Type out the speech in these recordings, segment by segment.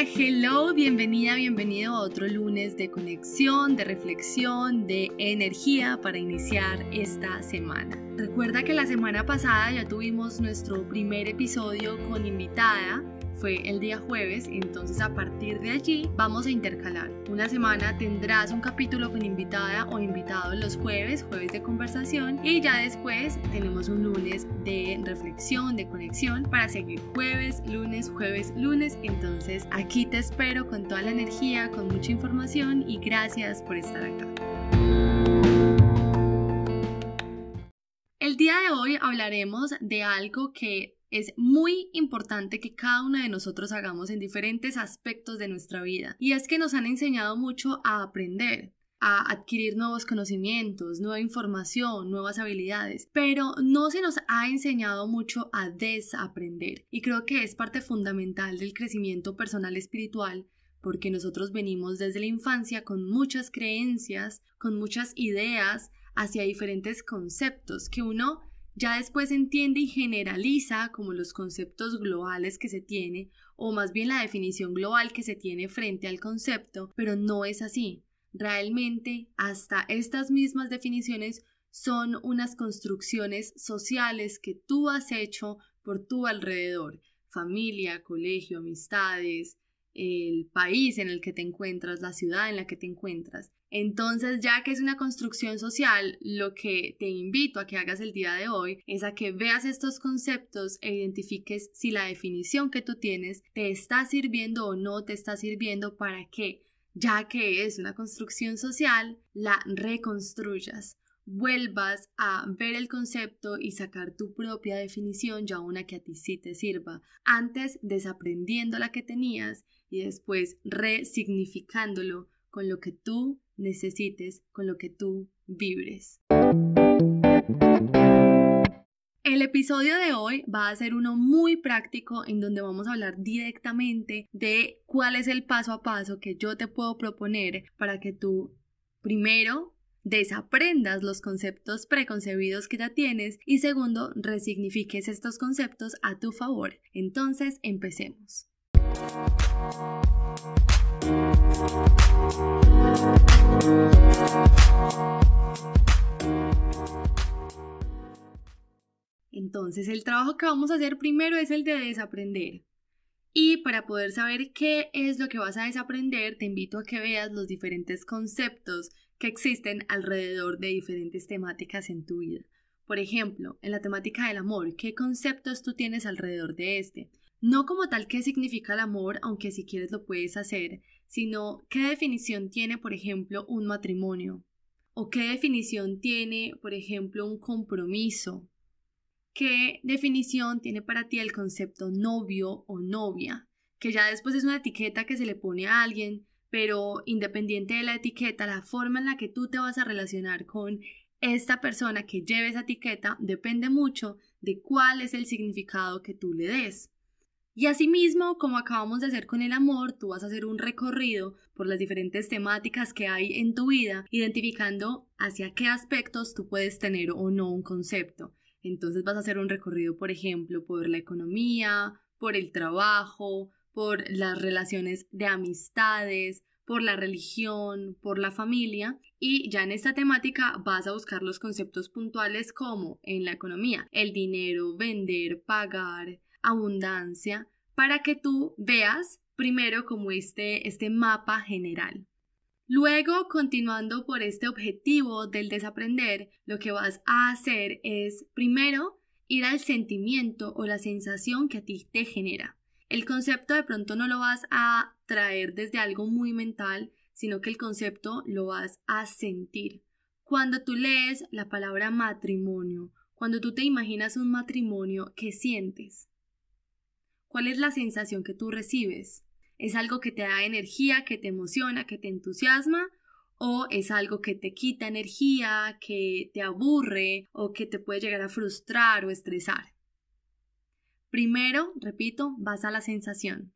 Hello, bienvenida, bienvenido a otro lunes de conexión, de reflexión, de energía para iniciar esta semana. Recuerda que la semana pasada ya tuvimos nuestro primer episodio con invitada fue el día jueves, entonces a partir de allí vamos a intercalar. Una semana tendrás un capítulo con invitada o invitado los jueves, jueves de conversación y ya después tenemos un lunes de reflexión, de conexión para seguir jueves, lunes, jueves, lunes. Entonces aquí te espero con toda la energía, con mucha información y gracias por estar acá. El día de hoy hablaremos de algo que es muy importante que cada uno de nosotros hagamos en diferentes aspectos de nuestra vida. Y es que nos han enseñado mucho a aprender, a adquirir nuevos conocimientos, nueva información, nuevas habilidades, pero no se nos ha enseñado mucho a desaprender. Y creo que es parte fundamental del crecimiento personal espiritual porque nosotros venimos desde la infancia con muchas creencias, con muchas ideas hacia diferentes conceptos que uno ya después entiende y generaliza como los conceptos globales que se tiene, o más bien la definición global que se tiene frente al concepto, pero no es así. Realmente, hasta estas mismas definiciones son unas construcciones sociales que tú has hecho por tu alrededor, familia, colegio, amistades, el país en el que te encuentras, la ciudad en la que te encuentras. Entonces, ya que es una construcción social, lo que te invito a que hagas el día de hoy es a que veas estos conceptos e identifiques si la definición que tú tienes te está sirviendo o no te está sirviendo para que, ya que es una construcción social, la reconstruyas vuelvas a ver el concepto y sacar tu propia definición, ya una que a ti sí te sirva, antes desaprendiendo la que tenías y después resignificándolo con lo que tú necesites, con lo que tú vibres. El episodio de hoy va a ser uno muy práctico en donde vamos a hablar directamente de cuál es el paso a paso que yo te puedo proponer para que tú primero desaprendas los conceptos preconcebidos que ya tienes y segundo resignifiques estos conceptos a tu favor. Entonces, empecemos. Entonces, el trabajo que vamos a hacer primero es el de desaprender. Y para poder saber qué es lo que vas a desaprender, te invito a que veas los diferentes conceptos que existen alrededor de diferentes temáticas en tu vida. Por ejemplo, en la temática del amor, ¿qué conceptos tú tienes alrededor de este? No como tal qué significa el amor, aunque si quieres lo puedes hacer, sino qué definición tiene, por ejemplo, un matrimonio, o qué definición tiene, por ejemplo, un compromiso, qué definición tiene para ti el concepto novio o novia, que ya después es una etiqueta que se le pone a alguien, pero independiente de la etiqueta, la forma en la que tú te vas a relacionar con esta persona que lleve esa etiqueta depende mucho de cuál es el significado que tú le des. Y asimismo, como acabamos de hacer con el amor, tú vas a hacer un recorrido por las diferentes temáticas que hay en tu vida, identificando hacia qué aspectos tú puedes tener o no un concepto. Entonces vas a hacer un recorrido, por ejemplo, por la economía, por el trabajo, por las relaciones de amistades, por la religión, por la familia y ya en esta temática vas a buscar los conceptos puntuales como en la economía, el dinero, vender, pagar, abundancia, para que tú veas primero como este, este mapa general. Luego, continuando por este objetivo del desaprender, lo que vas a hacer es primero ir al sentimiento o la sensación que a ti te genera. El concepto de pronto no lo vas a traer desde algo muy mental, sino que el concepto lo vas a sentir. Cuando tú lees la palabra matrimonio, cuando tú te imaginas un matrimonio, ¿qué sientes? ¿Cuál es la sensación que tú recibes? ¿Es algo que te da energía, que te emociona, que te entusiasma? ¿O es algo que te quita energía, que te aburre o que te puede llegar a frustrar o estresar? Primero, repito, vas a la sensación.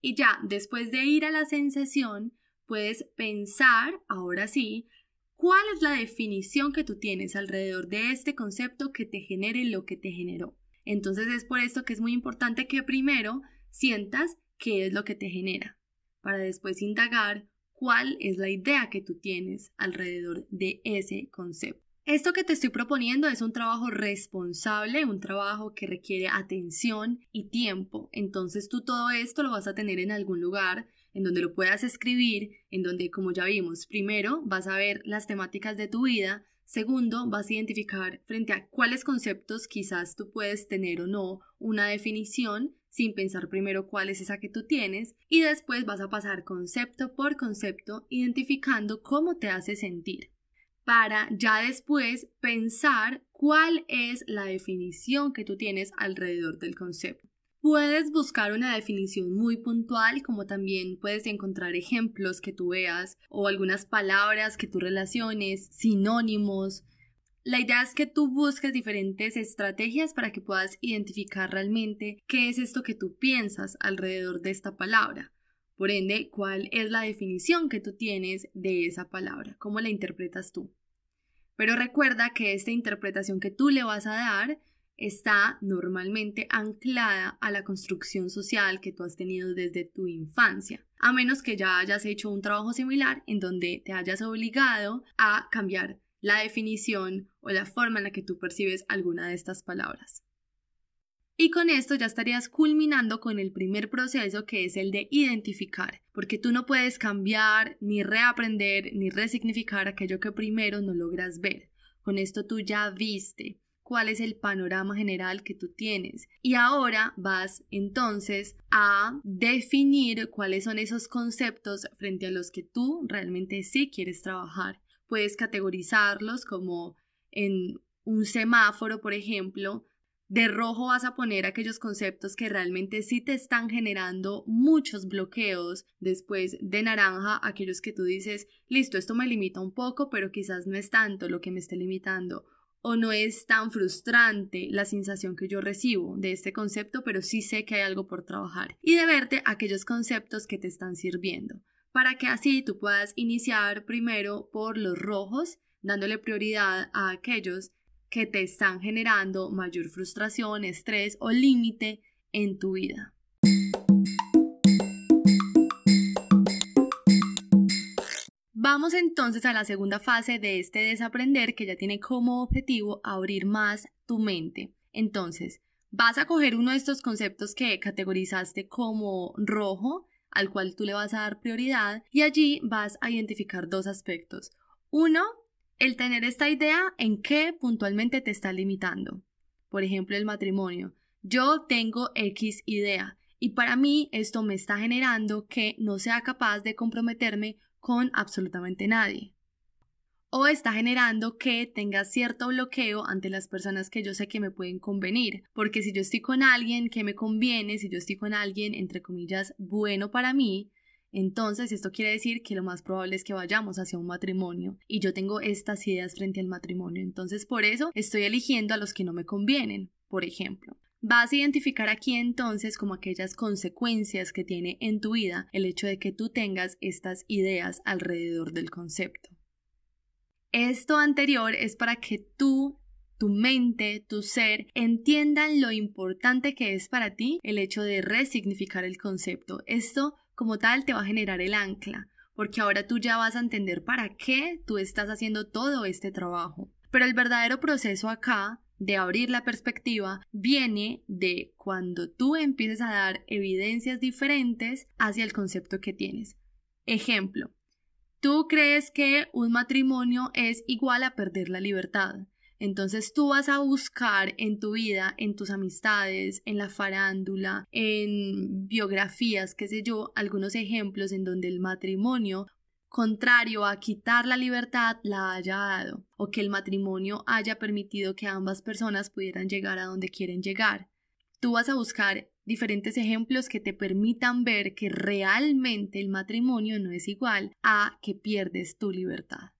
Y ya, después de ir a la sensación, puedes pensar, ahora sí, cuál es la definición que tú tienes alrededor de este concepto que te genere lo que te generó. Entonces es por esto que es muy importante que primero sientas qué es lo que te genera. para después indagar cuál es la idea que tú tienes alrededor de ese concepto. Esto que te estoy proponiendo es un trabajo responsable, un trabajo que requiere atención y tiempo. Entonces tú todo esto lo vas a tener en algún lugar en donde lo puedas escribir, en donde, como ya vimos, primero vas a ver las temáticas de tu vida, segundo vas a identificar frente a cuáles conceptos quizás tú puedes tener o no una definición sin pensar primero cuál es esa que tú tienes y después vas a pasar concepto por concepto identificando cómo te hace sentir para ya después pensar cuál es la definición que tú tienes alrededor del concepto. Puedes buscar una definición muy puntual, como también puedes encontrar ejemplos que tú veas o algunas palabras que tú relaciones, sinónimos. La idea es que tú busques diferentes estrategias para que puedas identificar realmente qué es esto que tú piensas alrededor de esta palabra. Por ende, ¿cuál es la definición que tú tienes de esa palabra? ¿Cómo la interpretas tú? Pero recuerda que esta interpretación que tú le vas a dar está normalmente anclada a la construcción social que tú has tenido desde tu infancia, a menos que ya hayas hecho un trabajo similar en donde te hayas obligado a cambiar la definición o la forma en la que tú percibes alguna de estas palabras. Y con esto ya estarías culminando con el primer proceso que es el de identificar, porque tú no puedes cambiar, ni reaprender, ni resignificar aquello que primero no logras ver. Con esto tú ya viste cuál es el panorama general que tú tienes y ahora vas entonces a definir cuáles son esos conceptos frente a los que tú realmente sí quieres trabajar. Puedes categorizarlos como en un semáforo, por ejemplo, de rojo vas a poner aquellos conceptos que realmente sí te están generando muchos bloqueos. Después de naranja, aquellos que tú dices, listo, esto me limita un poco, pero quizás no es tanto lo que me esté limitando. O no es tan frustrante la sensación que yo recibo de este concepto, pero sí sé que hay algo por trabajar. Y de verte aquellos conceptos que te están sirviendo. Para que así tú puedas iniciar primero por los rojos, dándole prioridad a aquellos que te están generando mayor frustración, estrés o límite en tu vida. Vamos entonces a la segunda fase de este desaprender que ya tiene como objetivo abrir más tu mente. Entonces, vas a coger uno de estos conceptos que categorizaste como rojo, al cual tú le vas a dar prioridad, y allí vas a identificar dos aspectos. Uno, el tener esta idea en qué puntualmente te está limitando. Por ejemplo, el matrimonio. Yo tengo X idea y para mí esto me está generando que no sea capaz de comprometerme con absolutamente nadie. O está generando que tenga cierto bloqueo ante las personas que yo sé que me pueden convenir. Porque si yo estoy con alguien que me conviene, si yo estoy con alguien, entre comillas, bueno para mí, entonces, esto quiere decir que lo más probable es que vayamos hacia un matrimonio y yo tengo estas ideas frente al matrimonio. Entonces, por eso estoy eligiendo a los que no me convienen, por ejemplo. Vas a identificar aquí entonces como aquellas consecuencias que tiene en tu vida el hecho de que tú tengas estas ideas alrededor del concepto. Esto anterior es para que tú tu mente, tu ser, entiendan lo importante que es para ti el hecho de resignificar el concepto. Esto como tal te va a generar el ancla, porque ahora tú ya vas a entender para qué tú estás haciendo todo este trabajo. Pero el verdadero proceso acá de abrir la perspectiva viene de cuando tú empieces a dar evidencias diferentes hacia el concepto que tienes. Ejemplo, tú crees que un matrimonio es igual a perder la libertad. Entonces tú vas a buscar en tu vida, en tus amistades, en la farándula, en biografías, qué sé yo, algunos ejemplos en donde el matrimonio contrario a quitar la libertad la haya dado o que el matrimonio haya permitido que ambas personas pudieran llegar a donde quieren llegar. Tú vas a buscar diferentes ejemplos que te permitan ver que realmente el matrimonio no es igual a que pierdes tu libertad.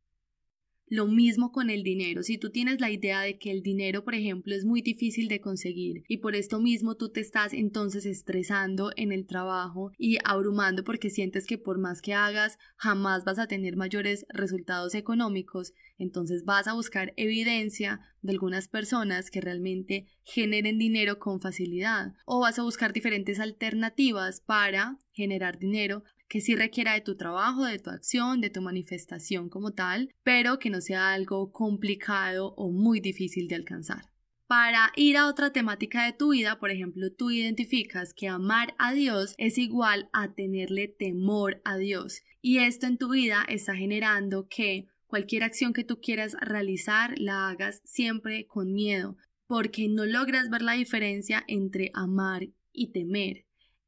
Lo mismo con el dinero. Si tú tienes la idea de que el dinero, por ejemplo, es muy difícil de conseguir y por esto mismo tú te estás entonces estresando en el trabajo y abrumando porque sientes que por más que hagas jamás vas a tener mayores resultados económicos, entonces vas a buscar evidencia de algunas personas que realmente generen dinero con facilidad o vas a buscar diferentes alternativas para generar dinero que sí requiera de tu trabajo, de tu acción, de tu manifestación como tal, pero que no sea algo complicado o muy difícil de alcanzar. Para ir a otra temática de tu vida, por ejemplo, tú identificas que amar a Dios es igual a tenerle temor a Dios. Y esto en tu vida está generando que cualquier acción que tú quieras realizar la hagas siempre con miedo, porque no logras ver la diferencia entre amar y temer,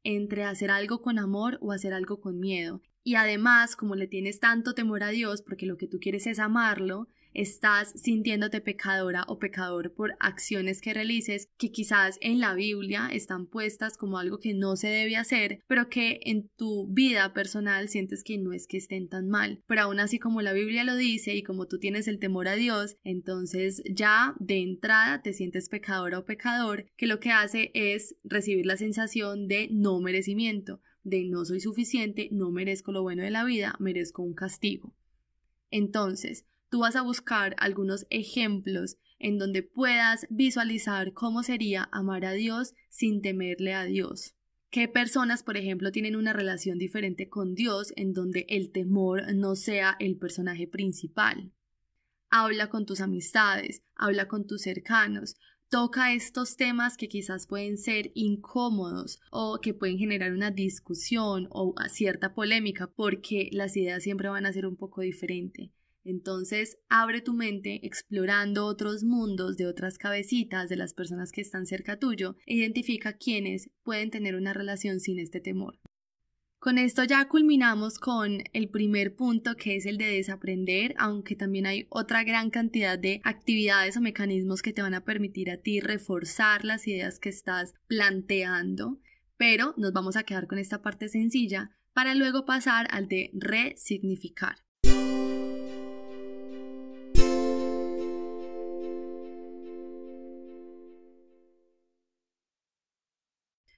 entre hacer algo con amor o hacer algo con miedo. Y además, como le tienes tanto temor a Dios, porque lo que tú quieres es amarlo, estás sintiéndote pecadora o pecador por acciones que realices que quizás en la Biblia están puestas como algo que no se debe hacer, pero que en tu vida personal sientes que no es que estén tan mal. Pero aún así como la Biblia lo dice y como tú tienes el temor a Dios, entonces ya de entrada te sientes pecadora o pecador, que lo que hace es recibir la sensación de no merecimiento de no soy suficiente, no merezco lo bueno de la vida, merezco un castigo. Entonces, tú vas a buscar algunos ejemplos en donde puedas visualizar cómo sería amar a Dios sin temerle a Dios. ¿Qué personas, por ejemplo, tienen una relación diferente con Dios en donde el temor no sea el personaje principal? Habla con tus amistades, habla con tus cercanos, toca estos temas que quizás pueden ser incómodos o que pueden generar una discusión o cierta polémica porque las ideas siempre van a ser un poco diferentes. Entonces, abre tu mente explorando otros mundos de otras cabecitas de las personas que están cerca tuyo e identifica quiénes pueden tener una relación sin este temor. Con esto ya culminamos con el primer punto que es el de desaprender, aunque también hay otra gran cantidad de actividades o mecanismos que te van a permitir a ti reforzar las ideas que estás planteando, pero nos vamos a quedar con esta parte sencilla para luego pasar al de resignificar.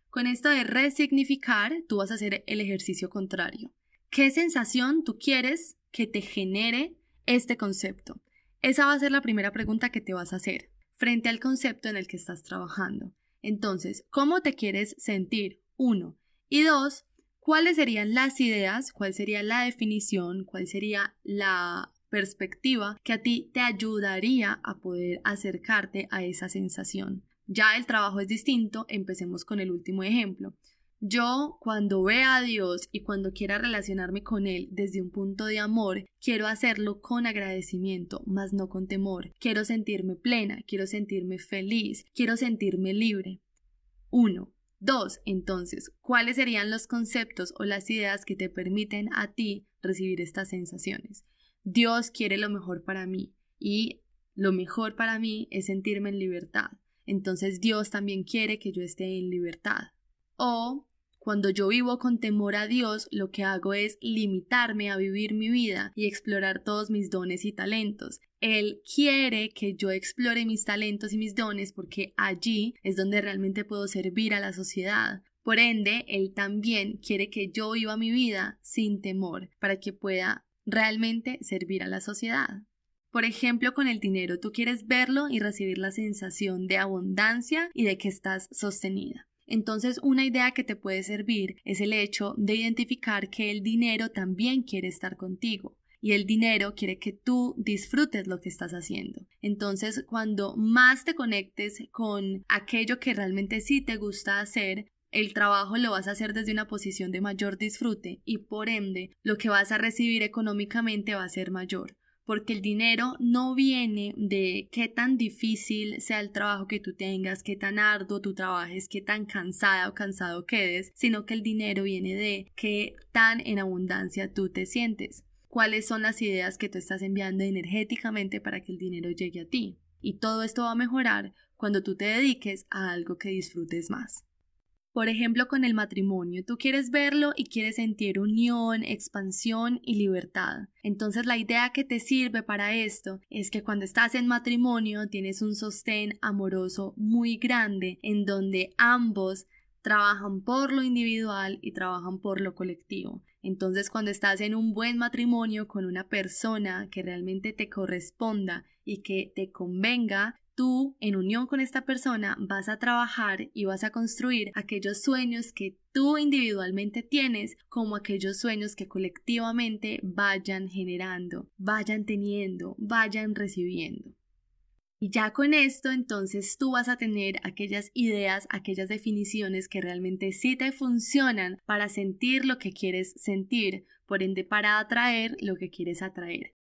Con esto de resignificar, tú vas a hacer el ejercicio contrario. ¿Qué sensación tú quieres que te genere este concepto? Esa va a ser la primera pregunta que te vas a hacer frente al concepto en el que estás trabajando. Entonces, ¿cómo te quieres sentir? Uno. Y dos, ¿cuáles serían las ideas? ¿Cuál sería la definición? ¿Cuál sería la perspectiva que a ti te ayudaría a poder acercarte a esa sensación? Ya el trabajo es distinto, empecemos con el último ejemplo. Yo, cuando vea a Dios y cuando quiera relacionarme con Él desde un punto de amor, quiero hacerlo con agradecimiento, mas no con temor. Quiero sentirme plena, quiero sentirme feliz, quiero sentirme libre. Uno. Dos. Entonces, ¿cuáles serían los conceptos o las ideas que te permiten a ti recibir estas sensaciones? Dios quiere lo mejor para mí y lo mejor para mí es sentirme en libertad entonces Dios también quiere que yo esté en libertad. O cuando yo vivo con temor a Dios, lo que hago es limitarme a vivir mi vida y explorar todos mis dones y talentos. Él quiere que yo explore mis talentos y mis dones porque allí es donde realmente puedo servir a la sociedad. Por ende, Él también quiere que yo viva mi vida sin temor para que pueda realmente servir a la sociedad. Por ejemplo, con el dinero, tú quieres verlo y recibir la sensación de abundancia y de que estás sostenida. Entonces, una idea que te puede servir es el hecho de identificar que el dinero también quiere estar contigo y el dinero quiere que tú disfrutes lo que estás haciendo. Entonces, cuando más te conectes con aquello que realmente sí te gusta hacer, el trabajo lo vas a hacer desde una posición de mayor disfrute y por ende lo que vas a recibir económicamente va a ser mayor porque el dinero no viene de qué tan difícil sea el trabajo que tú tengas, qué tan arduo tú trabajes, qué tan cansada o cansado quedes, sino que el dinero viene de qué tan en abundancia tú te sientes. ¿Cuáles son las ideas que tú estás enviando energéticamente para que el dinero llegue a ti? Y todo esto va a mejorar cuando tú te dediques a algo que disfrutes más. Por ejemplo, con el matrimonio, tú quieres verlo y quieres sentir unión, expansión y libertad. Entonces la idea que te sirve para esto es que cuando estás en matrimonio tienes un sostén amoroso muy grande en donde ambos trabajan por lo individual y trabajan por lo colectivo. Entonces, cuando estás en un buen matrimonio con una persona que realmente te corresponda y que te convenga, tú, en unión con esta persona, vas a trabajar y vas a construir aquellos sueños que tú individualmente tienes como aquellos sueños que colectivamente vayan generando, vayan teniendo, vayan recibiendo. Y ya con esto, entonces tú vas a tener aquellas ideas, aquellas definiciones que realmente sí te funcionan para sentir lo que quieres sentir, por ende para atraer lo que quieres atraer.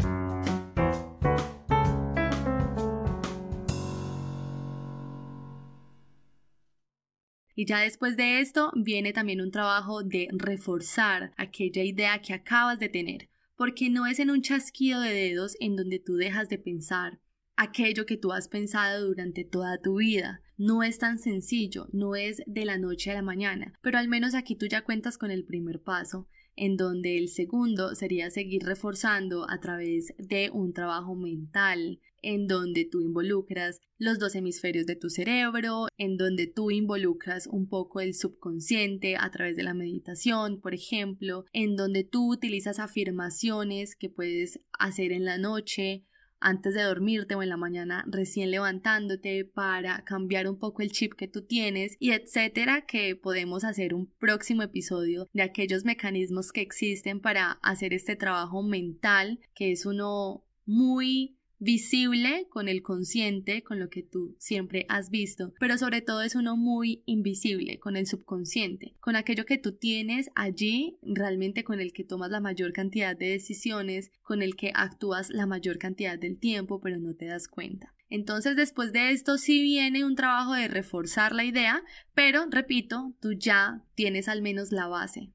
Y ya después de esto viene también un trabajo de reforzar aquella idea que acabas de tener, porque no es en un chasquido de dedos en donde tú dejas de pensar, aquello que tú has pensado durante toda tu vida. No es tan sencillo, no es de la noche a la mañana, pero al menos aquí tú ya cuentas con el primer paso, en donde el segundo sería seguir reforzando a través de un trabajo mental, en donde tú involucras los dos hemisferios de tu cerebro, en donde tú involucras un poco el subconsciente a través de la meditación, por ejemplo, en donde tú utilizas afirmaciones que puedes hacer en la noche antes de dormirte o en la mañana recién levantándote para cambiar un poco el chip que tú tienes y etcétera que podemos hacer un próximo episodio de aquellos mecanismos que existen para hacer este trabajo mental que es uno muy visible con el consciente, con lo que tú siempre has visto, pero sobre todo es uno muy invisible con el subconsciente, con aquello que tú tienes allí, realmente con el que tomas la mayor cantidad de decisiones, con el que actúas la mayor cantidad del tiempo, pero no te das cuenta. Entonces, después de esto sí viene un trabajo de reforzar la idea, pero repito, tú ya tienes al menos la base.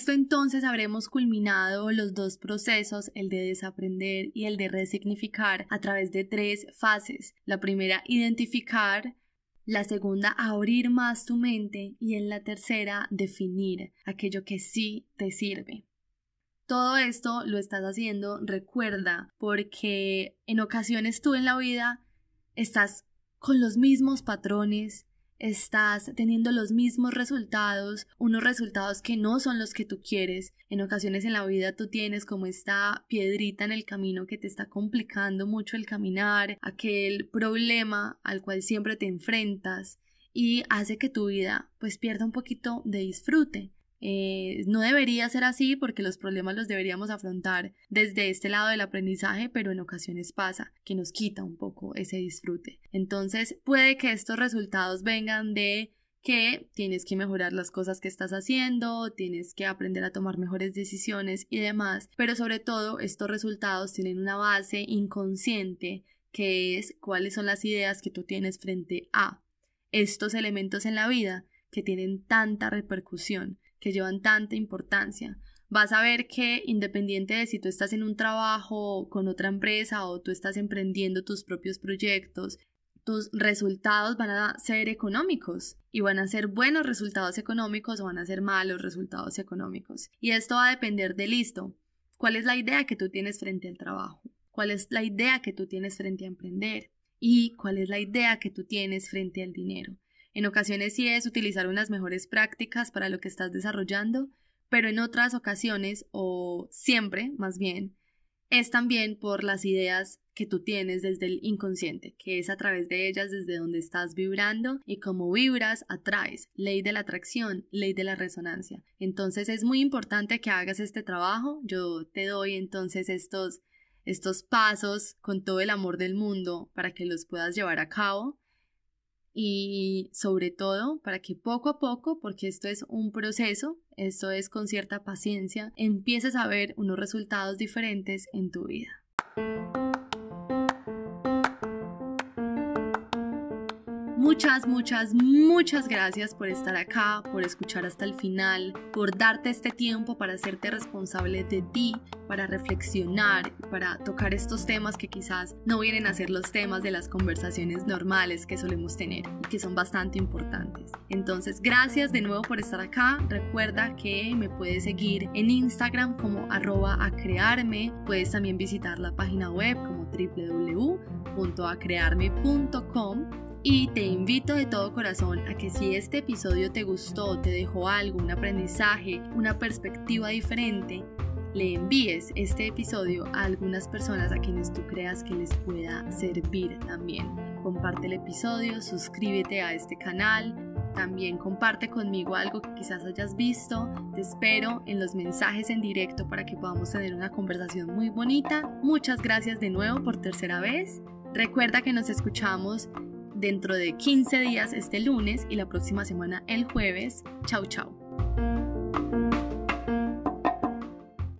Esto entonces habremos culminado los dos procesos, el de desaprender y el de resignificar, a través de tres fases. La primera, identificar, la segunda, abrir más tu mente y en la tercera, definir aquello que sí te sirve. Todo esto lo estás haciendo, recuerda, porque en ocasiones tú en la vida estás con los mismos patrones, estás teniendo los mismos resultados, unos resultados que no son los que tú quieres. En ocasiones en la vida tú tienes como esta piedrita en el camino que te está complicando mucho el caminar, aquel problema al cual siempre te enfrentas y hace que tu vida pues pierda un poquito de disfrute. Eh, no debería ser así porque los problemas los deberíamos afrontar desde este lado del aprendizaje, pero en ocasiones pasa que nos quita un poco ese disfrute. Entonces puede que estos resultados vengan de que tienes que mejorar las cosas que estás haciendo, tienes que aprender a tomar mejores decisiones y demás, pero sobre todo estos resultados tienen una base inconsciente que es cuáles son las ideas que tú tienes frente a estos elementos en la vida que tienen tanta repercusión que llevan tanta importancia. Vas a ver que independiente de si tú estás en un trabajo con otra empresa o tú estás emprendiendo tus propios proyectos, tus resultados van a ser económicos y van a ser buenos resultados económicos o van a ser malos resultados económicos. Y esto va a depender de listo. ¿Cuál es la idea que tú tienes frente al trabajo? ¿Cuál es la idea que tú tienes frente a emprender? ¿Y cuál es la idea que tú tienes frente al dinero? En ocasiones sí es utilizar unas mejores prácticas para lo que estás desarrollando, pero en otras ocasiones, o siempre más bien, es también por las ideas que tú tienes desde el inconsciente, que es a través de ellas desde donde estás vibrando y como vibras atraes, ley de la atracción, ley de la resonancia. Entonces es muy importante que hagas este trabajo, yo te doy entonces estos estos pasos con todo el amor del mundo para que los puedas llevar a cabo y sobre todo para que poco a poco, porque esto es un proceso, esto es con cierta paciencia, empieces a ver unos resultados diferentes en tu vida. Muchas, muchas, muchas gracias por estar acá, por escuchar hasta el final, por darte este tiempo para hacerte responsable de ti, para reflexionar, para tocar estos temas que quizás no vienen a ser los temas de las conversaciones normales que solemos tener y que son bastante importantes. Entonces, gracias de nuevo por estar acá. Recuerda que me puedes seguir en Instagram como arroba a crearme. Puedes también visitar la página web como www.acrearme.com Y te invito de todo corazón a que si este episodio te gustó, te dejó algo, un aprendizaje, una perspectiva diferente, le envíes este episodio a algunas personas a quienes tú creas que les pueda servir también. Comparte el episodio, suscríbete a este canal, también comparte conmigo algo que quizás hayas visto. Te espero en los mensajes en directo para que podamos tener una conversación muy bonita. Muchas gracias de nuevo por tercera vez. Recuerda que nos escuchamos dentro de 15 días este lunes y la próxima semana el jueves. Chau, chau.